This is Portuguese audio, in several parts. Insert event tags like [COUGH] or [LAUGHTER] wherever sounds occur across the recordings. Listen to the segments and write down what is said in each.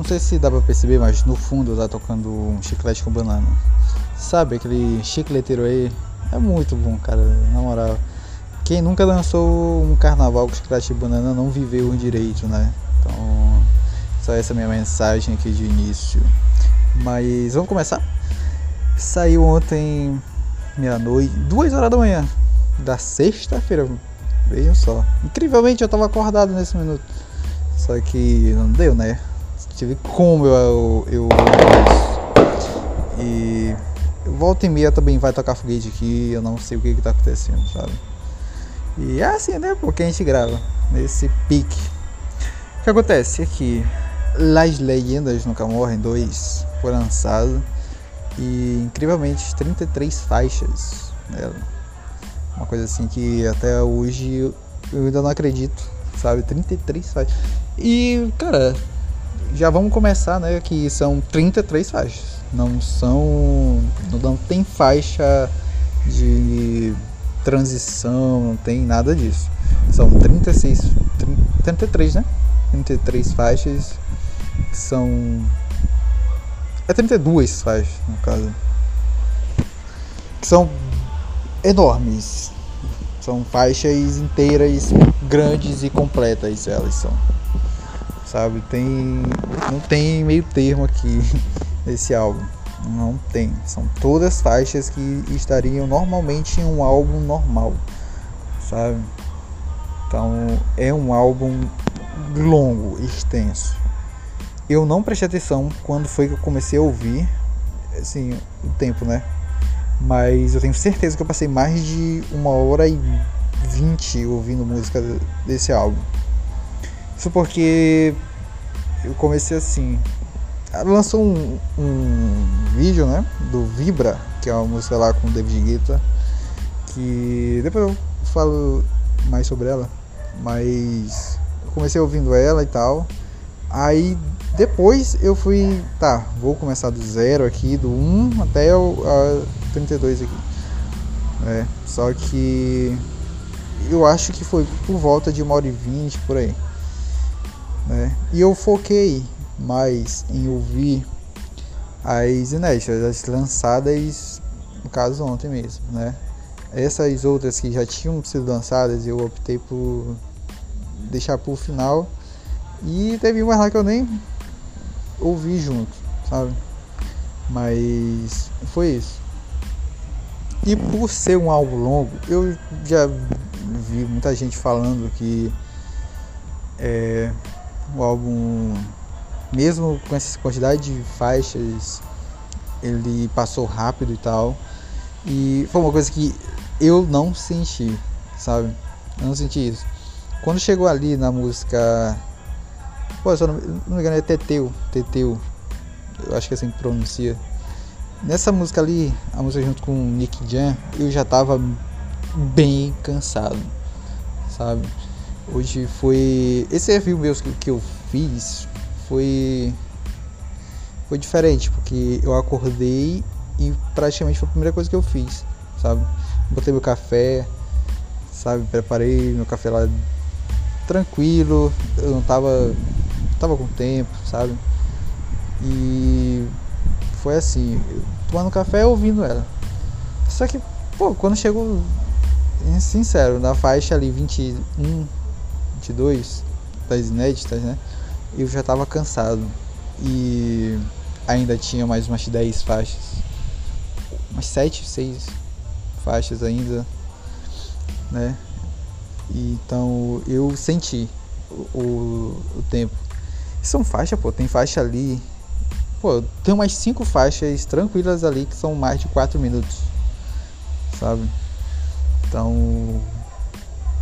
Não sei se dá pra perceber, mas no fundo tá tocando um chiclete com banana. Sabe aquele chicleteiro aí? É muito bom, cara, na moral. Quem nunca dançou um carnaval com chiclete de banana não viveu direito, né? Então, só essa é minha mensagem aqui de início. Mas vamos começar? Saiu ontem, meia-noite, duas horas da manhã, da sexta-feira. Vejam só. Incrivelmente eu tava acordado nesse minuto. Só que não deu, né? Tive como eu, eu, eu E volta e meia também vai tocar foguete aqui, eu não sei o que que tá acontecendo, sabe? E é assim, né? Porque a gente grava nesse pique. O que acontece é que Las Leyendas Nunca Morrem 2 foi lançado e incrivelmente 33 faixas nela. Uma coisa assim que até hoje eu ainda não acredito, sabe? 33 faixas. E, cara, já vamos começar, né? Que são 33 faixas. Não são. Não tem faixa de transição, não tem nada disso. São 36. 33, né? 33 faixas. São. É 32 faixas, no caso. Que são enormes. São faixas inteiras, grandes e completas elas são. Sabe, tem não tem meio termo aqui [LAUGHS] nesse álbum. Não tem. São todas faixas que estariam normalmente em um álbum normal. Sabe? Então é um álbum longo, extenso. Eu não prestei atenção quando foi que eu comecei a ouvir, assim, o tempo, né? Mas eu tenho certeza que eu passei mais de uma hora e vinte ouvindo música desse álbum. Isso porque eu comecei assim. Lançou um, um vídeo, né? Do Vibra, que é uma música lá com o David Guetta. Que depois eu falo mais sobre ela. Mas eu comecei ouvindo ela e tal. Aí depois eu fui, tá, vou começar do zero aqui, do 1 até o a 32 aqui. É, só que eu acho que foi por volta de uma hora e vinte por aí. Né? E eu foquei mais em ouvir as inéditas, as lançadas, no caso ontem mesmo, né? Essas outras que já tinham sido lançadas, eu optei por deixar pro final. E teve umas lá que eu nem ouvi junto, sabe? Mas foi isso. E por ser um álbum longo, eu já vi muita gente falando que é, o álbum, mesmo com essa quantidade de faixas, ele passou rápido e tal. E foi uma coisa que eu não senti, sabe? Eu não senti isso. Quando chegou ali na música Pô, se eu não, não me engano é Teteu, Teteu. Eu acho que é assim que pronuncia. Nessa música ali, a música junto com Nick Jam, eu já tava bem cansado, sabe? Hoje foi. Esse review meu que, eu fiz foi. Foi diferente, porque eu acordei e praticamente foi a primeira coisa que eu fiz, sabe? Botei meu café, sabe? Preparei meu café lá tranquilo, eu não tava tava com tempo, sabe? E foi assim, tomando café ouvindo ela. Só que, pô, quando chegou, sincero, na faixa ali 21, 22 das inéditas, né? Eu já tava cansado e ainda tinha mais umas 10 faixas. Umas 7, 6 faixas ainda, né? Então eu senti o, o, o tempo. São faixas, pô, tem faixa ali. Pô, tem umas cinco faixas tranquilas ali que são mais de 4 minutos. Sabe? Então,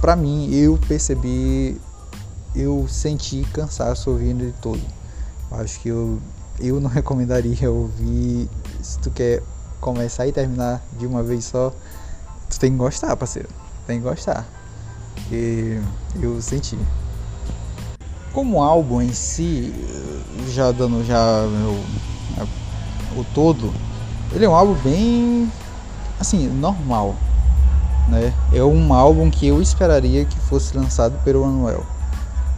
pra mim, eu percebi, eu senti cansaço ouvindo ele todo. Acho que eu, eu não [LAUGHS] recomendaria ouvir. Se tu quer começar e terminar de uma vez só, tu tem que gostar, parceiro. Tem que gostar. Porque eu senti como álbum em si, já dando já meu, o todo, ele é um álbum bem assim, normal, né? É um álbum que eu esperaria que fosse lançado pelo Anuel.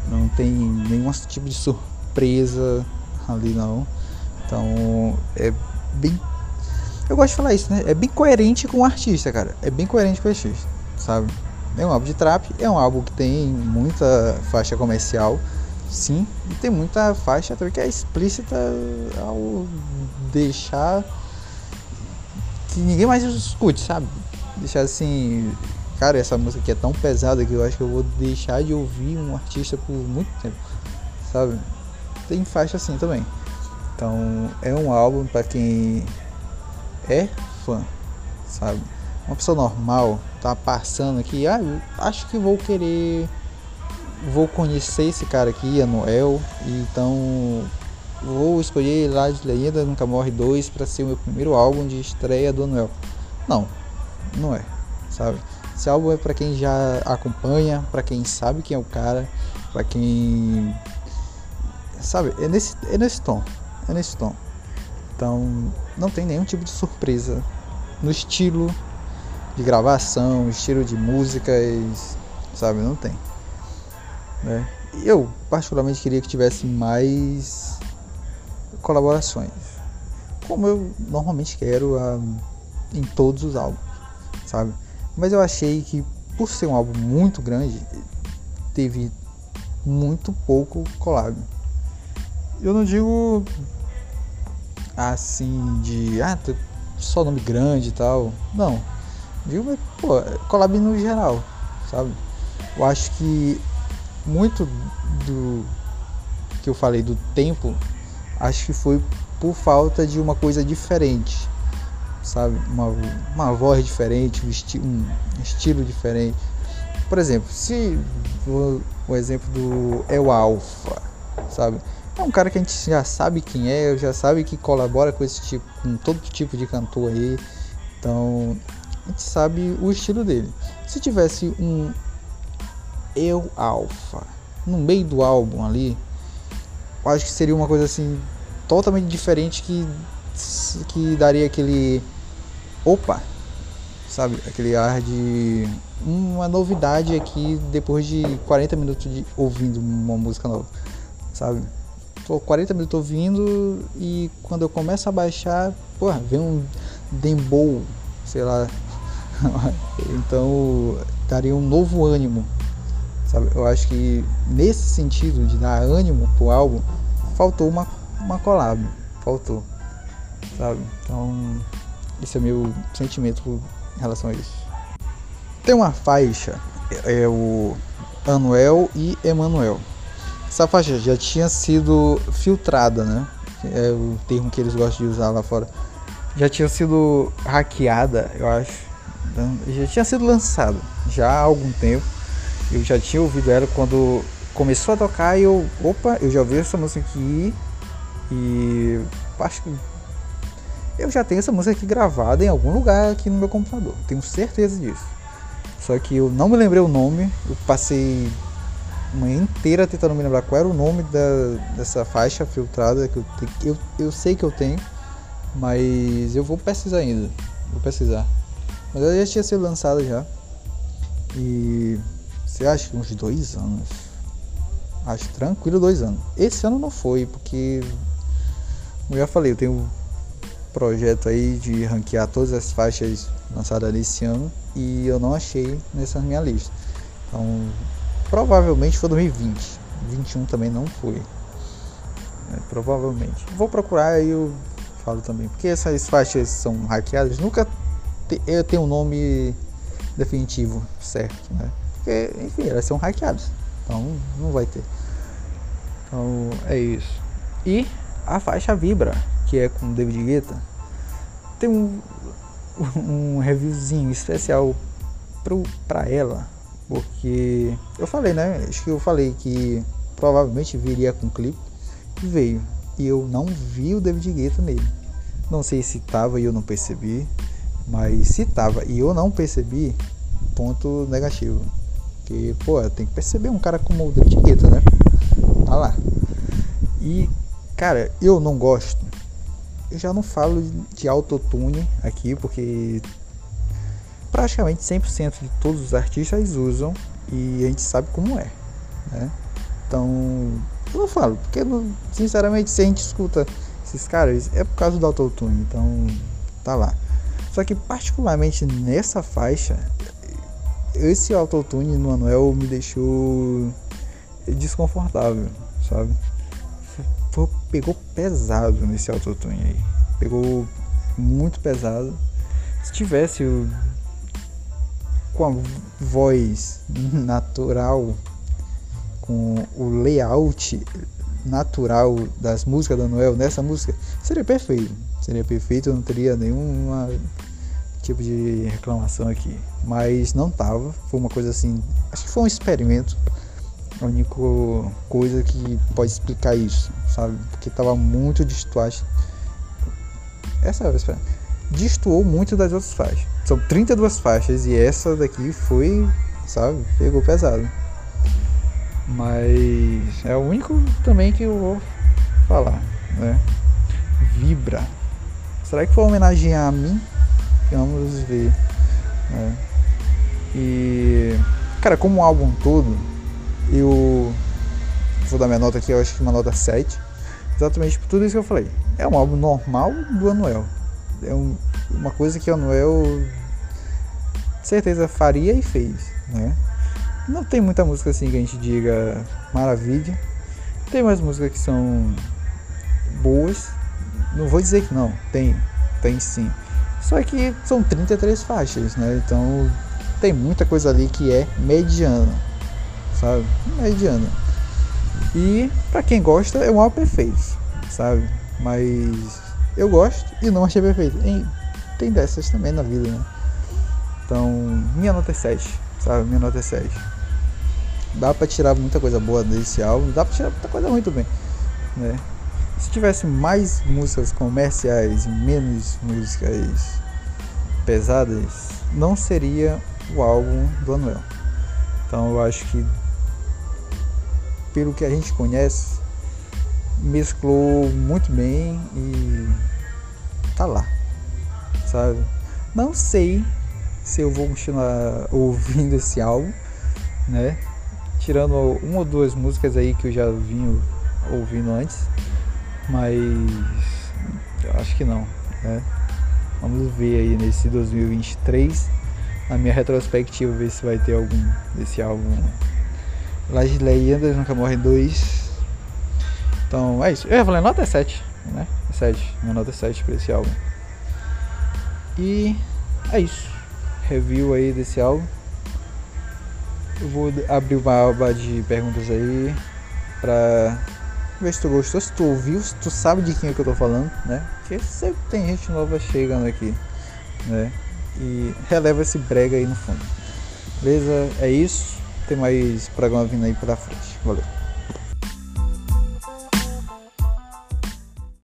Não tem nenhum tipo de surpresa ali não. Então é bem. Eu gosto de falar isso, né? É bem coerente com o artista, cara. É bem coerente com o artista, sabe? É um álbum de trap, é um álbum que tem muita faixa comercial, sim, e tem muita faixa também que é explícita ao deixar que ninguém mais escute, sabe? Deixar assim, cara, essa música aqui é tão pesada que eu acho que eu vou deixar de ouvir um artista por muito tempo, sabe? Tem faixa assim também. Então é um álbum para quem é fã, sabe? Uma pessoa normal tá passando aqui, ah, acho que vou querer, vou conhecer esse cara aqui, a Noel, então vou escolher lá de Lenda Nunca Morre 2 para ser o meu primeiro álbum de estreia do Noel. Não, não é, sabe? Esse álbum é para quem já acompanha, para quem sabe quem é o cara, para quem sabe, é nesse, é nesse tom é nesse tom. Então não tem nenhum tipo de surpresa no estilo de gravação, estilo de músicas, sabe? Não tem. Né? Eu particularmente queria que tivesse mais colaborações, como eu normalmente quero a, ah, em todos os álbuns, sabe? Mas eu achei que por ser um álbum muito grande, teve muito pouco collab. Eu não digo assim de ah, só nome grande e tal. Não. Digo, mas, pô, collab no geral, sabe? Eu acho que muito do que eu falei do tempo, acho que foi por falta de uma coisa diferente, sabe? Uma, uma voz diferente, um, esti estilo diferente. Por exemplo, se o, o exemplo do El Alfa, sabe? É um cara que a gente já sabe quem é, já sabe que colabora com esse tipo, com todo tipo de cantor aí. Então, a gente sabe o estilo dele. Se tivesse um Eu Alpha no meio do álbum ali, eu acho que seria uma coisa assim totalmente diferente que que daria aquele opa, sabe, aquele ar de uma novidade aqui depois de 40 minutos de ouvindo uma música nova, sabe? tô 40 minutos ouvindo e quando eu começo a baixar, porra, vem um dembow, sei lá. [LAUGHS] então daria um novo ânimo. Sabe? Eu acho que nesse sentido de dar ânimo pro álbum, faltou uma, uma collab. Faltou. Sabe? Então, esse é o meu sentimento em relação a isso. Tem uma faixa, é o Anuel e Emanuel. Essa faixa já tinha sido filtrada, né? É o termo que eles gostam de usar lá fora. Já tinha sido hackeada, eu acho. Então, já tinha sido lançada já há algum tempo. Eu já tinha ouvido ela quando começou a tocar e eu, opa, eu já ouvi essa música aqui e acho que eu já tenho essa música aqui gravada em algum lugar aqui no meu computador. Tenho certeza disso. Só que eu não me lembrei o nome. Eu passei manhã inteira tentando me lembrar qual era o nome da, dessa faixa filtrada que eu, eu, eu sei que eu tenho, mas eu vou pesquisar ainda. Vou pesquisar. Mas ela já tinha sido lançada já. E você acha que uns dois anos? Acho tranquilo dois anos. Esse ano não foi, porque como eu já falei, eu tenho projeto aí de ranquear todas as faixas lançadas nesse ano e eu não achei nessa minha lista. Então Provavelmente foi 2020. 21 também não foi. É, provavelmente. Vou procurar e eu falo também. Porque essas faixas são hackeadas. Nunca te, um nome definitivo certo, né? Porque, enfim, elas são hackeadas. Então não vai ter. Então é isso. E a faixa Vibra, que é com David Guetta, tem um, um reviewzinho especial pro, pra ela porque eu falei, né? Acho que eu falei que provavelmente viria com clipe. E veio. E eu não vi o David Guetta nele. Não sei se tava e eu não percebi. Mas se tava e eu não percebi, ponto negativo. Porque, pô, tem que perceber um cara como o David Guetta, né? Tá lá. E, cara, eu não gosto. Eu já não falo de autotune aqui, porque praticamente 100% de todos os artistas usam e a gente sabe como é. Né? Então, Eu não falo, porque sinceramente se a gente escuta esses caras, é por causa do autotune, então tá lá. Só que particularmente nessa faixa, esse autotune no Anuel me deixou desconfortável, sabe? Pegou pesado nesse autotune aí. Pegou muito pesado. Se tivesse com a voz natural, com o layout natural das músicas da Noel nessa música, seria perfeito. Seria perfeito, não teria nenhuma tipo de reclamação aqui. Mas não tava, foi uma coisa assim, acho que foi um experimento. A única coisa que pode explicar isso, sabe? Porque tava muito destoado. Essa é a destoou muito das outras faixas. São 32 faixas e essa daqui foi, sabe, pegou pesado. Mas é o único também que eu vou falar, né? Vibra. Será que foi homenagear a mim? Vamos ver. Né? E, cara, como álbum todo, dar minha nota aqui, eu acho que uma nota 7. Exatamente por tudo isso que eu falei. É um álbum normal do Anuel. É um, uma coisa que o Anuel certeza faria e fez, né? Não tem muita música assim que a gente diga maravilha. Tem mais músicas que são boas. Não vou dizer que não, tem, tem sim. Só que são 33 faixas, né? Então tem muita coisa ali que é mediana, sabe? Mediana. E para quem gosta é um álbum perfeito, sabe? Mas eu gosto e não achei perfeito. E tem dessas também na vida, né? Então, minha nota é 7, sabe? Minha nota é 7. Dá pra tirar muita coisa boa desse álbum, dá pra tirar muita coisa muito bem, né? Se tivesse mais músicas comerciais menos músicas pesadas, não seria o álbum do Anuel. Então eu acho que pelo que a gente conhece, mesclou muito bem e tá lá, sabe? Não sei se eu vou continuar [LAUGHS] ouvindo esse álbum, né? Tirando uma ou duas músicas aí que eu já vim ouvindo antes, mas acho que não, né? Vamos ver aí nesse 2023, na minha retrospectiva, ver se vai ter algum desse álbum. Las Leyendas Nunca Morrem 2. Então é isso. Eu ia falar, nota é 7, né? É 7. Minha nota é 7 pra esse álbum. E é isso. Review aí desse álbum. Eu vou abrir uma aba de perguntas aí pra ver se tu gostou, se tu ouviu, se tu sabe de quem é que eu tô falando, né? Porque sempre tem gente nova chegando aqui, né? E releva esse brega aí no fundo. Beleza? É isso. Tem mais programa vindo aí pela frente. Valeu.